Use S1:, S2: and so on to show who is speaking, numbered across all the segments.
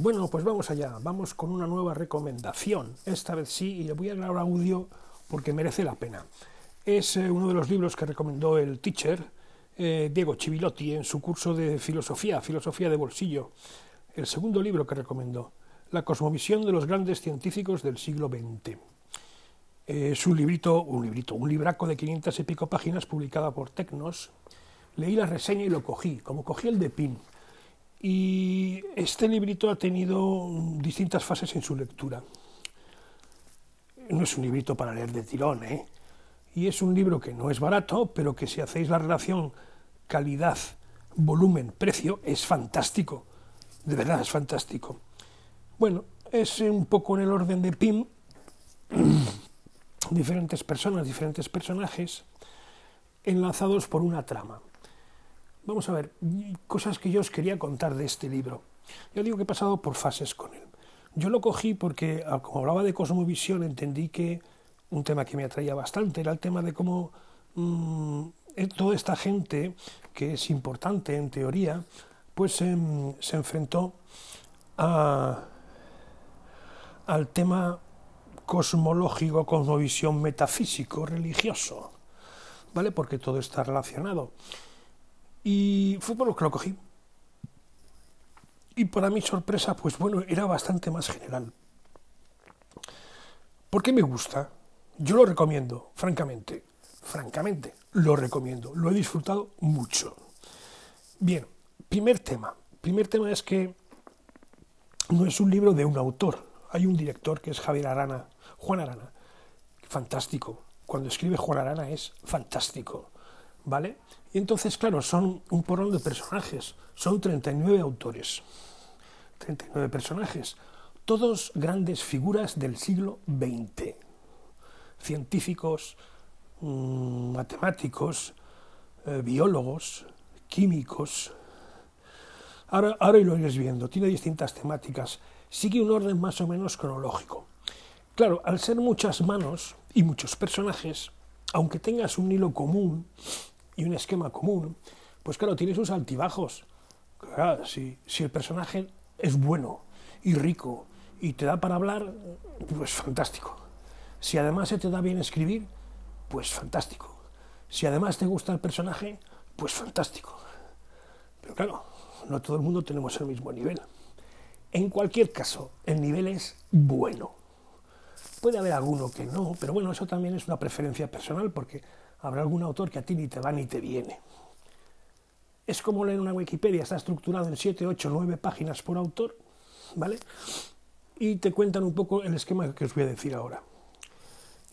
S1: Bueno, pues vamos allá, vamos con una nueva recomendación. Esta vez sí, y le voy a grabar audio porque merece la pena. Es eh, uno de los libros que recomendó el teacher eh, Diego Chivilotti en su curso de filosofía, filosofía de bolsillo. El segundo libro que recomendó, La cosmovisión de los grandes científicos del siglo XX. es un librito, un librito, un libraco de 500 y pico páginas publicada por Tecnos. Leí la reseña y lo cogí, como cogí el de PIN y este librito ha tenido distintas fases en su lectura. No es un librito para leer de tirón, ¿eh? Y es un libro que no es barato, pero que si hacéis la relación calidad, volumen, precio, es fantástico. De verdad, es fantástico. Bueno, es un poco en el orden de PIM, diferentes personas, diferentes personajes, enlazados por una trama. Vamos a ver, cosas que yo os quería contar de este libro. Yo digo que he pasado por fases con él. Yo lo cogí porque, ah, como hablaba de cosmovisión, entendí que un tema que me atraía bastante era el tema de cómo mm, eh, toda esta gente, que es importante en teoría, pues em, se enfrentó a, al tema cosmológico, cosmovisión metafísico, religioso, ¿vale? Porque todo está relacionado. Y lo que lo cogí. Y para mi sorpresa, pues bueno, era bastante más general. ¿Por qué me gusta? Yo lo recomiendo, francamente. Francamente, lo recomiendo. Lo he disfrutado mucho. Bien, primer tema. Primer tema es que no es un libro de un autor. Hay un director que es Javier Arana, Juan Arana. Fantástico. Cuando escribe Juan Arana es fantástico. ¿vale? Y entonces, claro, son un porrón de personajes, son 39 autores, 39 personajes, todos grandes figuras del siglo XX, científicos, mm, matemáticos, eh, biólogos, químicos. Ahora, ahora lo iréis viendo, tiene distintas temáticas, sigue un orden más o menos cronológico. Claro, al ser muchas manos y muchos personajes, aunque tengas un hilo común, y un esquema común, pues claro, tiene sus altibajos. Si, si el personaje es bueno y rico y te da para hablar, pues fantástico. Si además se te da bien escribir, pues fantástico. Si además te gusta el personaje, pues fantástico. Pero claro, no todo el mundo tenemos el mismo nivel. En cualquier caso, el nivel es bueno. Puede haber alguno que no, pero bueno, eso también es una preferencia personal porque habrá algún autor que a ti ni te va ni te viene. Es como leer una Wikipedia, está estructurado en 7, 8, 9 páginas por autor, ¿vale? Y te cuentan un poco el esquema que os voy a decir ahora.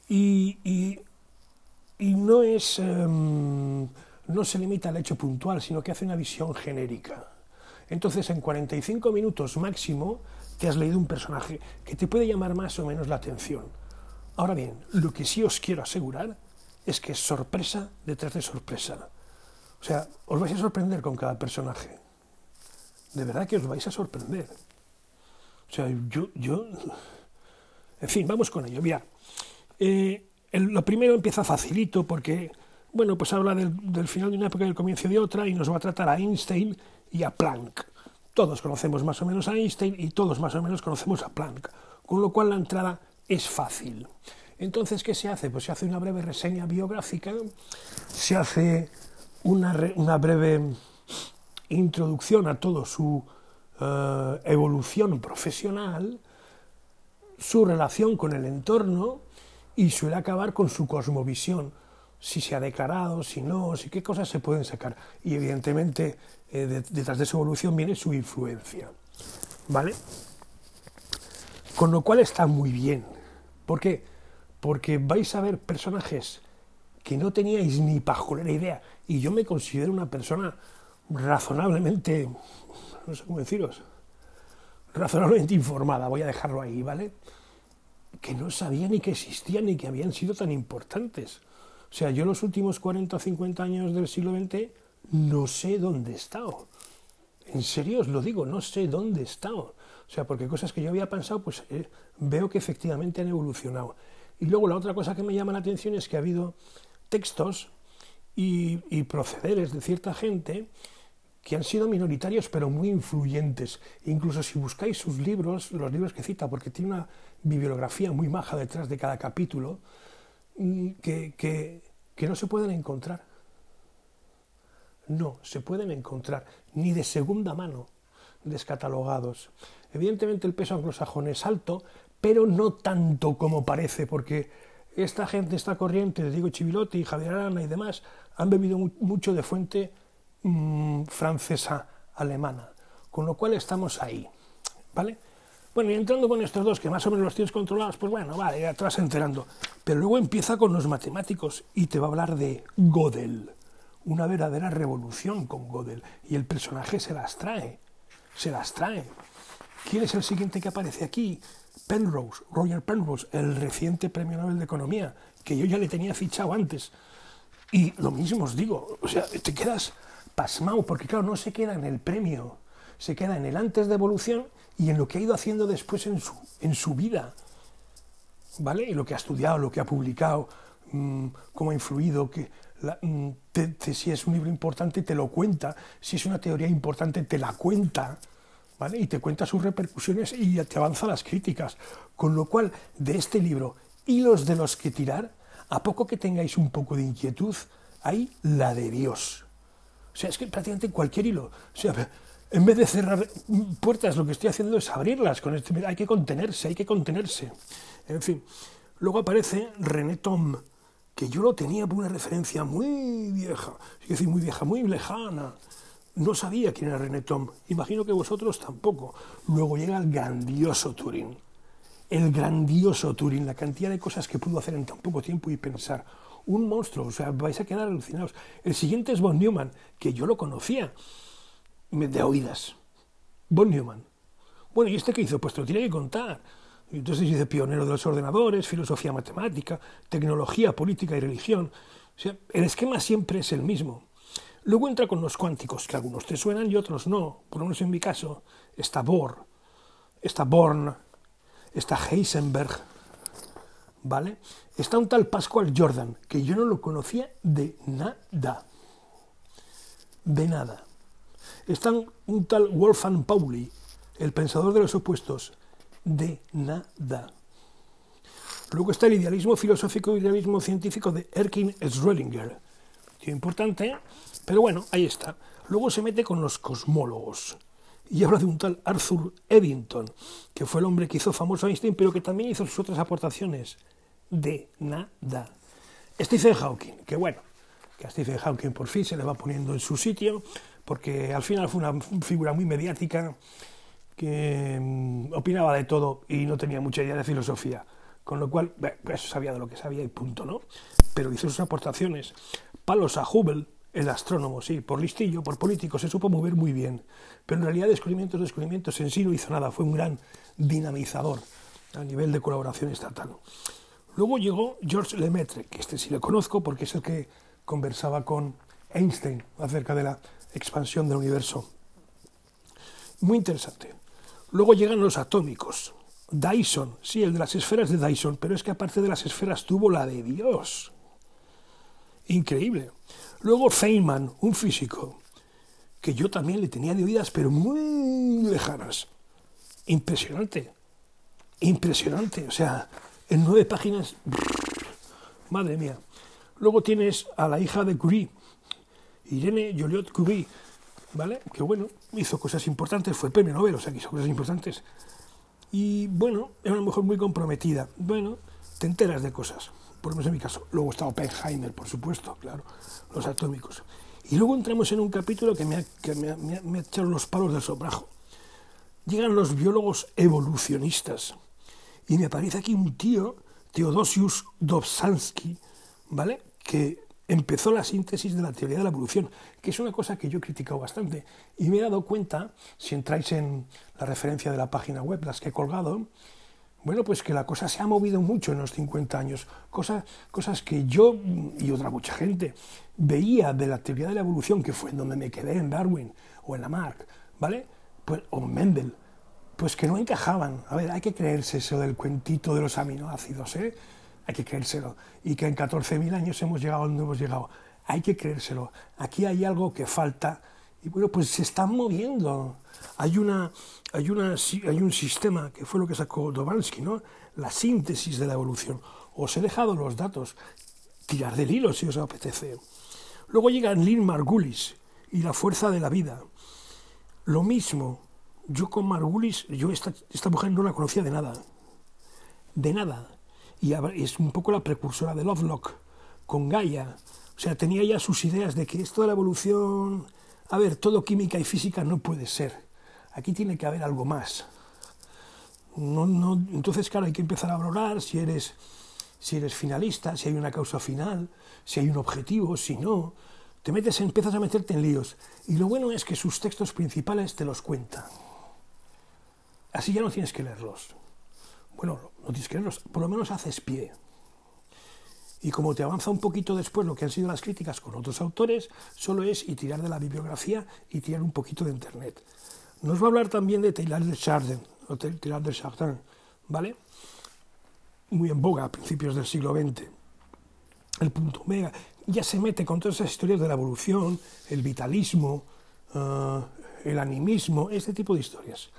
S1: Y, y, no es. Em, no se limita al hecho puntual, sino que hace una visión genérica. Entonces, en 45 minutos máximo, te has leído un personaje que te puede llamar más o menos la atención. Ahora bien, lo que sí os quiero asegurar es que es sorpresa detrás de sorpresa. O sea, os vais a sorprender con cada personaje. De verdad que os vais a sorprender. O sea, yo, yo... En fin, vamos con ello. Mira, eh, lo primero empieza facilito porque, bueno, pues habla del, del, final de una época y del comienzo de otra y nos va a tratar a Einstein y a Planck. Todos conocemos más o menos a Einstein y todos más o menos conocemos a Planck, con lo cual la entrada es fácil. Entonces, ¿qué se hace? Pues se hace una breve reseña biográfica, se hace una, breve introducción a toda su eh, evolución profesional, su relación con el entorno y suele acabar con su cosmovisión, si se ha declarado, si no, si qué cosas se pueden sacar. Y evidentemente eh, detrás de su evolución viene su influencia. ¿Vale? Con lo cual está muy bien. ¿Por qué? Porque vais a ver personajes que no teníais ni pajolera idea, y yo me considero una persona razonablemente, no sé cómo deciros, razonablemente informada, voy a dejarlo ahí, ¿vale? Que no sabía ni que existían ni que habían sido tan importantes. O sea, yo los últimos 40 o 50 años del siglo XX no sé dónde he estado. En serio os lo digo, no sé dónde he estado. O sea, porque cosas que yo había pensado, pues eh, veo que efectivamente han evolucionado. Y luego la otra cosa que me llama la atención es que ha habido textos y, procederes de cierta gente que han sido minoritarios pero muy influyentes. Incluso si buscáis sus libros, los libros que cita, porque tiene una bibliografía muy maja detrás de cada capítulo, mm, que, que, que no se pueden encontrar. No, se pueden encontrar, ni de segunda mano, descatalogados. Evidentemente el peso anglosajón es alto, pero no tanto como parece, porque esta gente, esta corriente, digo Chivilotti, Javier Arana y demás, han bebido mucho de fuente mm, francesa, alemana, con lo cual estamos ahí, ¿vale? Bueno, y entrando con estos dos, que más o menos los tienes controlados, pues bueno, vale, ya te vas enterando. Pero luego empieza con los matemáticos y te va a hablar de Gödel, una verdadera revolución con Gödel, y el personaje se las trae, se las trae. ¿Quién es el siguiente que aparece aquí? Penrose, Roger Penrose, el reciente Premio Nobel de Economía, que yo ya le tenía fichado antes. Y lo mismo os digo, o sea, te quedas pasmado, porque claro, no se queda en el premio, se queda en el antes de evolución y en lo que ha ido haciendo después en su, en su vida. ¿Vale? Y lo que ha estudiado, lo que ha publicado, mmm, cómo ha influido, que te, te, si es un libro importante te lo cuenta, si es una teoría importante te la cuenta. Y te cuenta sus repercusiones y te avanza las críticas. Con lo cual, de este libro, hilos de los que tirar, a poco que tengáis un poco de inquietud, hay la de Dios. O sea, es que prácticamente cualquier hilo. O sea, en vez de cerrar puertas, lo que estoy haciendo es abrirlas. Con este, hay que contenerse, hay que contenerse. En fin. Luego aparece René Tom, que yo lo tenía por una referencia muy vieja, es decir, muy vieja, muy lejana. No sabía quién era René Tom. Imagino que vosotros tampoco. Luego llega el grandioso Turing. El grandioso Turing, la cantidad de cosas que pudo hacer en tan poco tiempo y pensar. Un monstruo, o sea, vais a quedar alucinados. El siguiente es von Neumann, que yo lo conocía de oídas. Von Neumann. Bueno, ¿y este qué hizo? Pues te lo tiene que contar. Entonces dice pionero de los ordenadores, filosofía matemática, tecnología, política y religión. O sea, el esquema siempre es el mismo. Luego entra con los cuánticos, que algunos te suenan y otros no. Por lo menos en mi caso, está Bohr, está Born, está Heisenberg, ¿vale? Está un tal Pascual Jordan, que yo no lo conocía de nada. De nada. Está un tal Wolfgang Pauli, el pensador de los opuestos, de nada. Luego está el idealismo filosófico y idealismo científico de Erkin Schrödinger. Importante, pero bueno, ahí está. Luego se mete con los cosmólogos y habla de un tal Arthur Eddington, que fue el hombre que hizo famoso a Einstein, pero que también hizo sus otras aportaciones. De nada. Stephen Hawking, que bueno, que a Stephen Hawking por fin se le va poniendo en su sitio, porque al final fue una figura muy mediática que mm, opinaba de todo y no tenía mucha idea de filosofía, con lo cual, pues sabía de lo que sabía y punto, ¿no? Pero hizo sus aportaciones. Palos a Hubble, el astrónomo, sí, por listillo, por político, se supo mover muy bien, pero en realidad descubrimientos, descubrimientos en sí no hizo nada, fue un gran dinamizador a nivel de colaboración estatal. Luego llegó George Lemaitre, que este sí le conozco porque es el que conversaba con Einstein acerca de la expansión del universo. Muy interesante. Luego llegan los atómicos. Dyson, sí, el de las esferas de Dyson, pero es que aparte de las esferas tuvo la de Dios. Increíble. Luego Feynman, un físico, que yo también le tenía de oídas, pero muy lejanas. Impresionante. Impresionante. O sea, en nueve páginas. Madre mía. Luego tienes a la hija de Curie, Irene Joliot Curie, ¿vale? Que bueno, hizo cosas importantes, fue premio Nobel, o sea, que hizo cosas importantes. Y bueno, era una mujer muy comprometida. Bueno, te enteras de cosas por lo menos en mi caso. Luego está Oppenheimer, por supuesto, claro, los atómicos. Y luego entramos en un capítulo que me ha, que me ha, me ha echado los palos del sobrajo. Llegan los biólogos evolucionistas. Y me aparece aquí un tío, Teodosius Dobzhansky, ¿vale? Que empezó la síntesis de la teoría de la evolución, que es una cosa que yo he criticado bastante. Y me he dado cuenta, si entráis en la referencia de la página web, las que he colgado, bueno, pues que la cosa se ha movido mucho en los 50 años, cosas, cosas que yo y otra mucha gente veía de la teoría de la evolución, que fue en donde me quedé, en Darwin o en Lamarck, ¿vale? Pues, o en Mendel, pues que no encajaban. A ver, hay que creerse eso del cuentito de los aminoácidos, ¿eh? Hay que creérselo. Y que en 14.000 años hemos llegado donde hemos llegado. Hay que creérselo. Aquí hay algo que falta Y bueno, pues se están moviendo. Hay, una, hay, una, hay un sistema que fue lo que sacó Dobansky, ¿no? la síntesis de la evolución. Os he dejado los datos, tirar del hilo si os apetece. Luego llega Lynn Margulis y la fuerza de la vida. Lo mismo, yo con Margulis, yo esta, esta mujer no la conocía de nada, de nada. Y es un poco la precursora de Lovelock, con Gaia. O sea, tenía ya sus ideas de que esto de la evolución, a ver, todo química y física no puede ser. Aquí tiene que haber algo más. No, no, entonces, claro, hay que empezar a valorar si eres, si eres finalista, si hay una causa final, si hay un objetivo, si no. Te metes, empiezas a meterte en líos. Y lo bueno es que sus textos principales te los cuentan. Así ya no tienes que leerlos. Bueno, no tienes que leerlos, por lo menos haces pie. Y como te avanza un poquito después lo que han sido las críticas con otros autores, solo es y tirar de la bibliografía y tirar un poquito de internet. Nos va a hablar también de Taylor de Chardin, o Taylor de Chardin, ¿vale? Muy en boga a principios del siglo XX. El punto omega ya se mete con todas esas historias de la evolución, el vitalismo, uh, el animismo, este tipo de historias.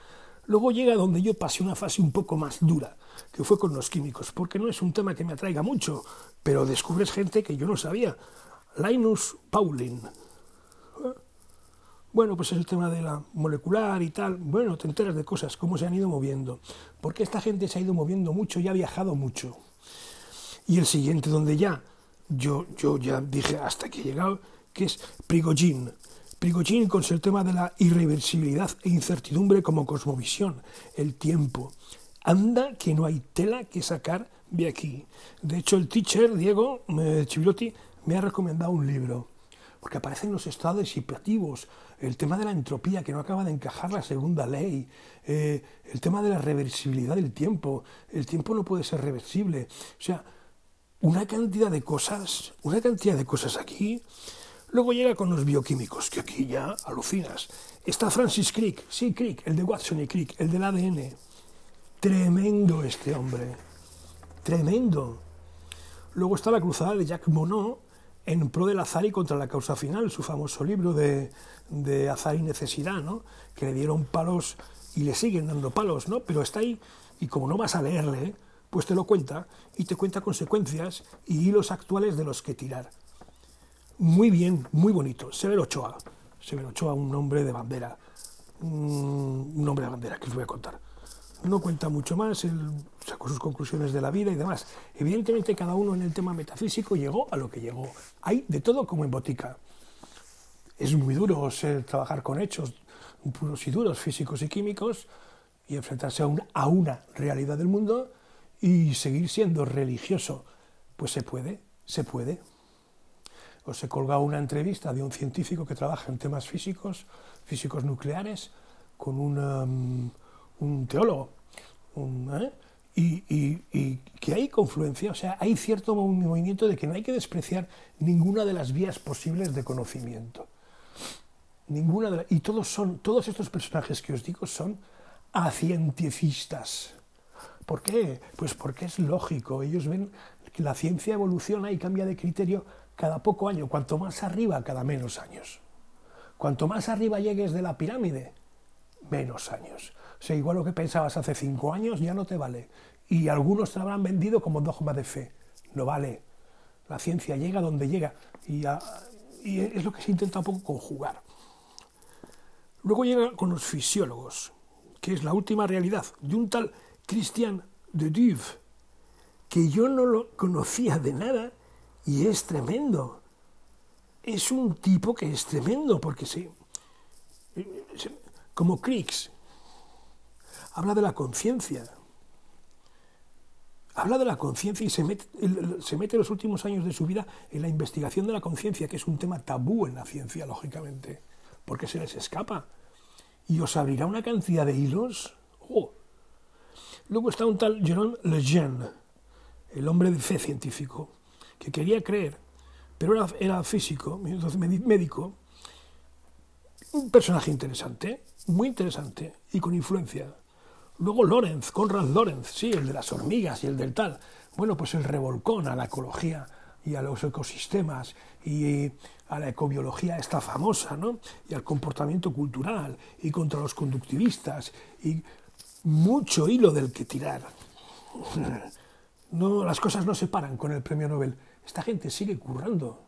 S1: Luego llega donde yo pasé una fase un poco más dura, que fue con los químicos, porque no es un tema que me atraiga mucho, pero descubres gente que yo no sabía. Linus Pauling. Bueno, pues es el tema de la molecular y tal. Bueno, te enteras de cosas, cómo se han ido moviendo. Porque esta gente se ha ido moviendo mucho y ha viajado mucho. Y el siguiente, donde ya yo, yo ya dije hasta que he llegado, que es Prigogine. Prigogine con el tema de la irreversibilidad e incertidumbre como cosmovisión, el tiempo. Anda que no hay tela que sacar de aquí. De hecho, el teacher, Diego eh, me ha recomendado un libro, porque aparecen los estados disipativos, el tema de la entropía, que no acaba de encajar la segunda ley, eh, el tema de la reversibilidad del tiempo, el tiempo no puede ser reversible. O sea, una cantidad de cosas, una cantidad de cosas aquí Luego llega con los bioquímicos, que aquí ya alucinas. Está Francis Crick, sí, Crick, el de Watson y Crick, el del ADN. Tremendo este hombre, tremendo. Luego está la cruzada de Jacques Monod en pro del azar y contra la causa final, su famoso libro de, de azar y necesidad, ¿no? que le dieron palos y le siguen dando palos, ¿no? pero está ahí y como no vas a leerle, pues te lo cuenta y te cuenta consecuencias y hilos actuales de los que tirar muy bien, muy bonito. Severo Ochoa. Severo Ochoa, un nombre de bandera. Un nombre de bandera que os voy a contar. No cuenta mucho más, él sacó sus conclusiones de la vida y demás. Evidentemente cada uno en el tema metafísico llegó a lo que llegó. Hay de todo como en botica. Es muy duro ser, trabajar con hechos puros y duros, físicos y químicos, y enfrentarse a una, a una realidad del mundo y seguir siendo religioso. Pues se puede, se puede os he colgado una entrevista de un científico que trabaja en temas físicos, físicos nucleares, con um, un teólogo. ¿eh? y, que hay confluencia, o sea, hay cierto movimiento de que no hay que despreciar ninguna de las vías posibles de conocimiento. Ninguna de y todos son, todos estos personajes que os digo son acienticistas. ¿Por qué? Pues porque es lógico. Ellos ven que la ciencia evoluciona y cambia de criterio cada poco año, cuanto más arriba, cada menos años. Cuanto más arriba llegues de la pirámide, menos años. O igual lo que pensabas hace cinco años ya no te vale. Y algunos te habrán vendido como dogma de fe. No vale. La ciencia llega donde llega. Y, es lo que se intenta un poco conjugar. Luego llega con los fisiólogos, que es la última realidad, de un tal Christian de Duve, que yo no lo conocía de nada y es tremendo. Es un tipo que es tremendo, porque sí. Como Crix, habla de la conciencia. Habla de la conciencia y se mete, los últimos años de su vida en la investigación de la conciencia, que es un tema tabú en la ciencia, lógicamente, porque se les escapa. Y os abrirá una cantidad de hilos. Oh. Luego está un tal Jérôme Lejeune, el hombre de fe científico que quería creer, pero era, era físico, médico, un personaje interesante, muy interesante y con influencia. Luego Lorenz, Conrad Lorenz, sí, el de las hormigas y el del tal. Bueno, pues el revolcón a la ecología y a los ecosistemas y a la ecobiología esta famosa, ¿no? Y al comportamiento cultural y contra los conductivistas y mucho hilo del que tirar. No, las cosas no se paran con el premio Nobel. Esta gente sigue currando.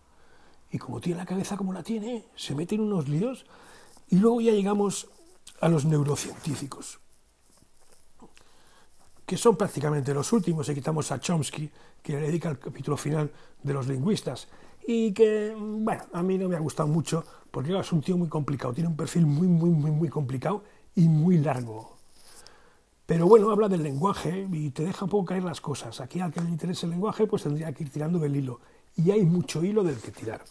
S1: Y como tiene la cabeza como la tiene, se mete en unos líos. Y luego ya llegamos a los neurocientíficos, que son prácticamente los últimos, si quitamos a Chomsky, que le dedica el capítulo final de los lingüistas, y que, bueno, a mí no me ha gustado mucho, porque es un tío muy complicado, tiene un perfil muy, muy, muy, muy complicado y muy largo. Pero bueno, habla del lenguaje y te deja un poco caer las cosas. Aquí al que le interese el lenguaje, pues tendría que ir tirando del hilo. Y hay mucho hilo del que tirar.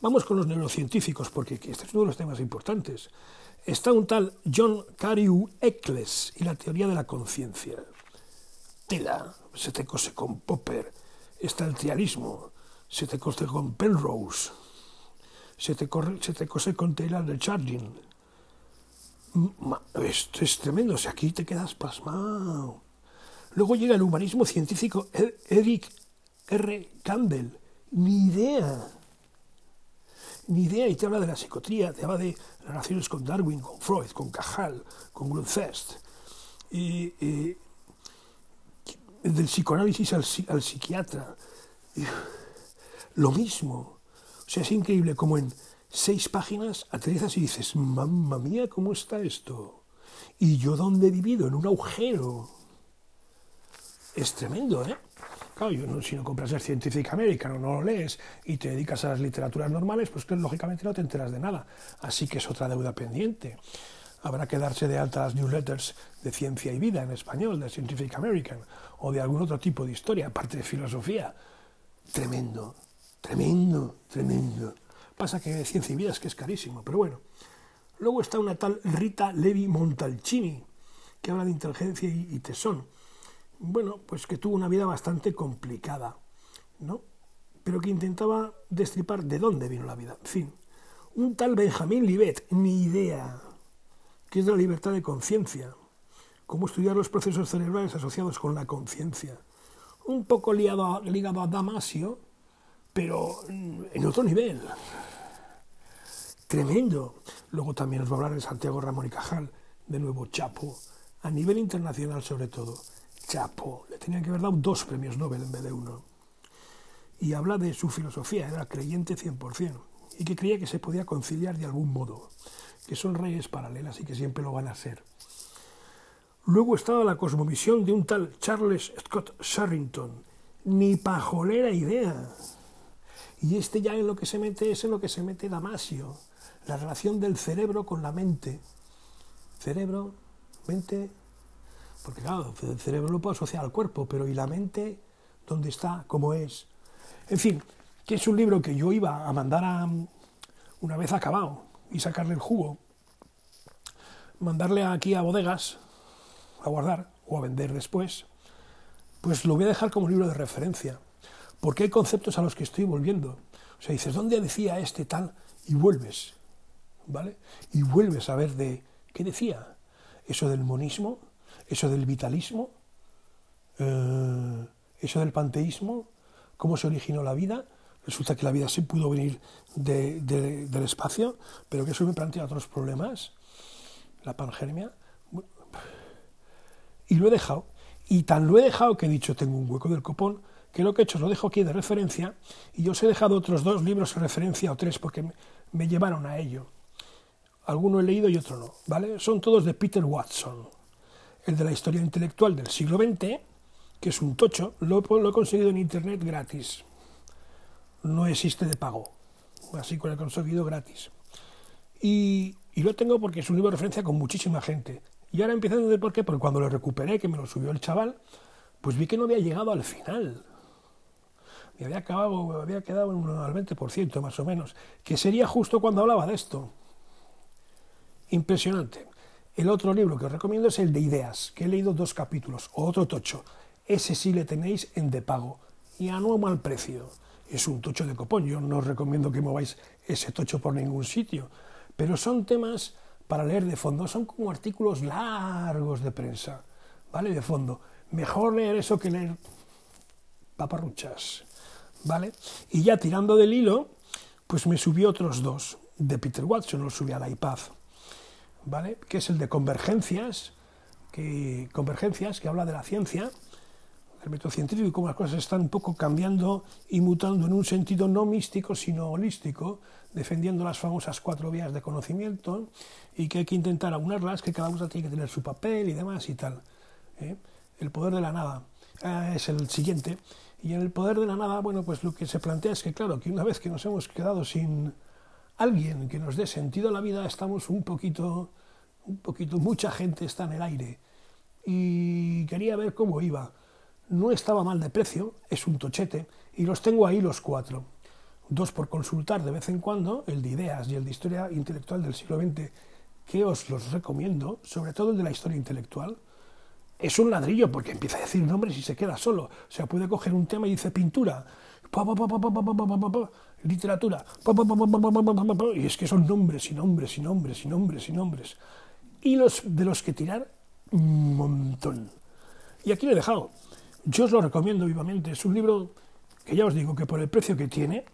S1: Vamos con los neurocientíficos, porque este es uno de los temas importantes. Está un tal John Cariu Eccles y la teoría de la conciencia. Tela, se te cose con Popper. Está el trialismo, se te cose con Penrose. Se te, se te cose con Taylor de Chardin esto es tremendo, si aquí te quedas pasmado. Luego llega el humanismo científico e-, Eric R. Campbell. Ni idea. Ni idea. Y te habla de la psicotría, te habla de relaciones con Darwin, con Freud, con Cajal, con Grunfest. Y, del psicoanálisis al, psiquiatra. lo mismo. O sea, es increíble como en seis páginas, aterrizas y dices, mamma mía, ¿cómo está esto? ¿Y yo dónde he vivido? En un agujero. Es tremendo, ¿eh? Claro, si no compras el Scientific American o no lo lees y te dedicas a las literaturas normales, pues que lógicamente no te enteras de nada. Así que es otra deuda pendiente. Habrá que darse de alta las newsletters de ciencia y vida en español, de Scientific American, o de algún otro tipo de historia, aparte de filosofía. Tremendo, tremendo, tremendo. Pasa que ciencia y vida es que es carísimo, pero bueno. Luego está una tal Rita Levi Montalcini, que habla de inteligencia y, tesón. Bueno, pues que tuvo una vida bastante complicada, ¿no? Pero que intentaba destripar de dónde vino la vida. En fin, un tal Benjamín Libet, ni idea, que es la libertad de conciencia, cómo estudiar los procesos cerebrales asociados con la conciencia. Un poco ligado a Damasio, pero en otro nivel. Tremendo. Luego también nos va a hablar de Santiago Ramón y Cajal, de nuevo Chapo, a nivel internacional sobre todo. Chapo, le tenían que haber dado dos premios Nobel en vez de uno. Y habla de su filosofía, era creyente 100%, y que creía que se podía conciliar de algún modo, que son reyes paralelas y que siempre lo van a ser. Luego estaba la cosmovisión de un tal Charles Scott Sherrington, ni pajolera idea. Y este ya en lo que se mete es en lo que se mete Damasio, la relación del cerebro con la mente. Cerebro, mente, porque claro, el cerebro lo puedo asociar al cuerpo, pero ¿y la mente dónde está? ¿Cómo es? En fin, que es un libro que yo iba a mandar a, una vez acabado y sacarle el jugo, mandarle aquí a bodegas a guardar o a vender después, pues lo voy a dejar como libro de referencia porque hay conceptos a los que estoy volviendo. O sea, dices, ¿dónde decía este tal? Y vuelves, ¿vale? Y vuelves a ver de, ¿qué decía? Eso del monismo, eso del vitalismo, eh, eso del panteísmo, cómo se originó la vida. Resulta que la vida sí pudo venir del espacio, pero que eso me plantea otros problemas, la pangermia. Y lo he dejado. Y tan lo he dejado que he dicho, tengo un hueco del copón que lo que he hecho lo dejo aquí de referencia y yo os he dejado otros dos libros de referencia o tres porque me llevaron a ello. Alguno he leído y otro no, ¿vale? Son todos de Peter Watson. El de la historia intelectual del siglo XX, que es un tocho, lo, he conseguido en internet gratis. No existe de pago, así que lo he conseguido gratis. Y, lo tengo porque es un libro de referencia con muchísima gente. Y ahora empiezo a entender por qué, porque cuando lo recuperé, que me lo subió el chaval, pues vi que no había llegado al final me había, acabado, había quedado en al 20% más o menos, que sería justo cuando hablaba de esto. Impresionante. El otro libro que os recomiendo es el de Ideas, que he leído dos capítulos, o otro tocho. Ese sí le tenéis en de pago y a no mal precio. Es un tocho de copón, yo no os recomiendo que mováis ese tocho por ningún sitio, pero son temas para leer de fondo, son como artículos largos de prensa, ¿vale? De fondo. Mejor leer eso que leer paparruchas. ¿vale? Y ya tirando del hilo, pues me subió otros dos de Peter Watson, los subí al iPad, ¿vale? Que es el de convergencias, que, convergencias, que habla de la ciencia, el método científico y cómo las cosas están un poco cambiando y mutando en un sentido no místico, sino holístico, defendiendo las famosas cuatro vías de conocimiento y que hay que intentar aunarlas, que cada una tiene que tener su papel y demás y tal. ¿eh? El poder de la nada eh, es el siguiente. Y en el poder de la nada, bueno, pues lo que se plantea es que, claro, que una vez que nos hemos quedado sin alguien que nos dé sentido a la vida, estamos un poquito, un poquito, mucha gente está en el aire. Y quería ver cómo iba no estaba mal de precio, es un tochete, y los tengo ahí los cuatro. Dos por consultar de vez en cuando, el de ideas y el de historia intelectual del siglo XX, que os los recomiendo, sobre todo el de la historia intelectual. Es un ladrillo porque empieza a decir nombres y se queda solo. O sea, puede coger un tema y dice pintura, literatura, y es que son nombres y nombres y nombres y nombres y nombres. Y los de los que tirar un montón. Y aquí lo he dejado. Yo os lo recomiendo vivamente. Es un libro que ya os digo que por el precio que tiene,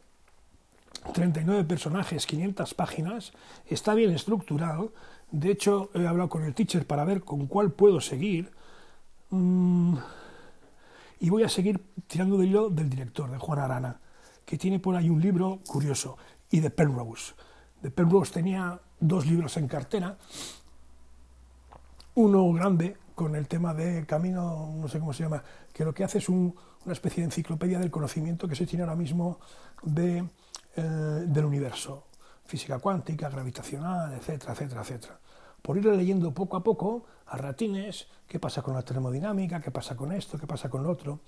S1: 39 personajes, 500 páginas, está bien estructurado. De hecho, he hablado con el teacher para ver con cuál puedo seguir. Mm, y voy a seguir tirando del hilo del director, de Juan Arana, que tiene por ahí un libro curioso, y de Penrose. De Penrose tenía dos libros en cartera, uno grande con el tema de camino, no sé cómo se llama, que lo que hace es una especie de enciclopedia del conocimiento que se tiene ahora mismo de, eh, del universo, física cuántica, gravitacional, etcétera, etcétera, etcétera. Por ir leyendo poco a poco, a ratines, qué pasa con la termodinámica, qué pasa con esto, qué pasa con lo otro.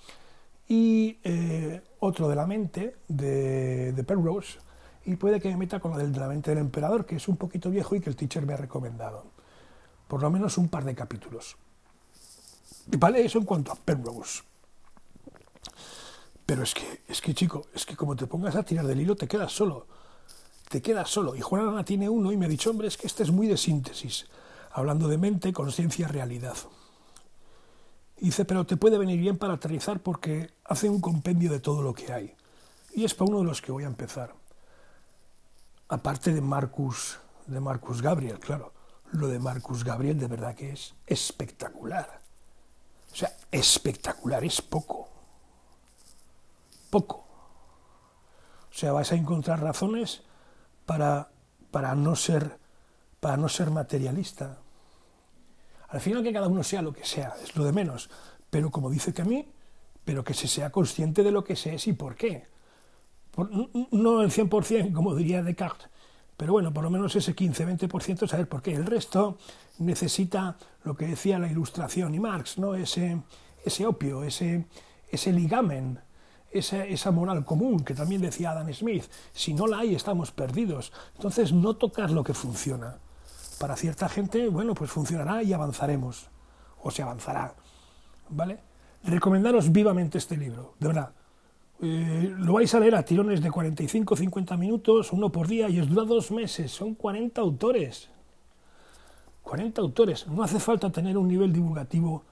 S1: Y eh, otro de la mente, de, de Penrose, y puede que me meta con lo del de la mente del emperador, que es un poquito viejo y que el teacher me ha recomendado. Por lo menos un par de capítulos. Vale, eso en cuanto a Penrose. Pero es que, es que, chico, es que como te pongas a tirar del hilo, te quedas solo. Te quedas solo. Y Juan Arana tiene uno y me ha dicho, hombre, es que este es muy de síntesis. Hablando de mente, conciencia, realidad. dice, pero te puede venir bien para aterrizar porque hace un compendio de todo lo que hay. Y es para uno de los que voy a empezar. Aparte de Marcus, de Marcus Gabriel, claro. Lo de Marcus Gabriel de verdad que es espectacular. O sea, espectacular, es poco. Poco. O sea, vais a encontrar razones para, para, no, ser, para no ser materialista. Al final que cada uno sea lo que sea, es lo de menos. Pero como dice que a mí, pero que se sea consciente de lo que se es y por qué. no el 100%, como diría Descartes, pero bueno, por lo menos ese 15-20% saber por qué. El resto necesita lo que decía la ilustración y Marx, ¿no? ese, ese opio, ese, ese ligamen, esa, esa, moral común que también decía Adam Smith. Si no la hay, estamos perdidos. Entonces, no tocar lo que funciona. Para cierta gente, bueno, pues funcionará y avanzaremos. O se avanzará. ¿Vale? Recomendaros vivamente este libro, de verdad. Eh, lo vais a leer a tirones de 45-50 minutos, uno por día, y os dura dos meses. Son 40 autores. 40 autores. No hace falta tener un nivel divulgativo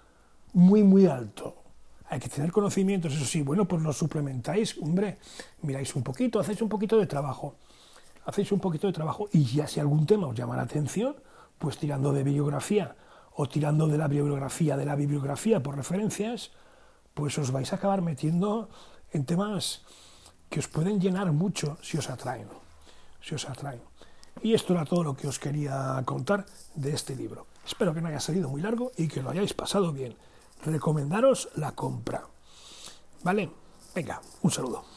S1: muy, muy alto. Hay que tener conocimientos, eso sí. Bueno, pues lo suplementáis, hombre, miráis un poquito, hacéis un poquito de trabajo. Hacéis un poquito de trabajo y ya si algún tema os llama la atención, pues tirando de bibliografía o tirando de la bibliografía de la bibliografía por referencias, pues os vais a acabar metiendo en temas que os pueden llenar mucho si os atraen. Si os atraen. Y esto era todo lo que os quería contar de este libro. Espero que no haya salido muy largo y que lo hayáis pasado bien. Recomendaros la compra. ¿Vale? Venga, un saludo.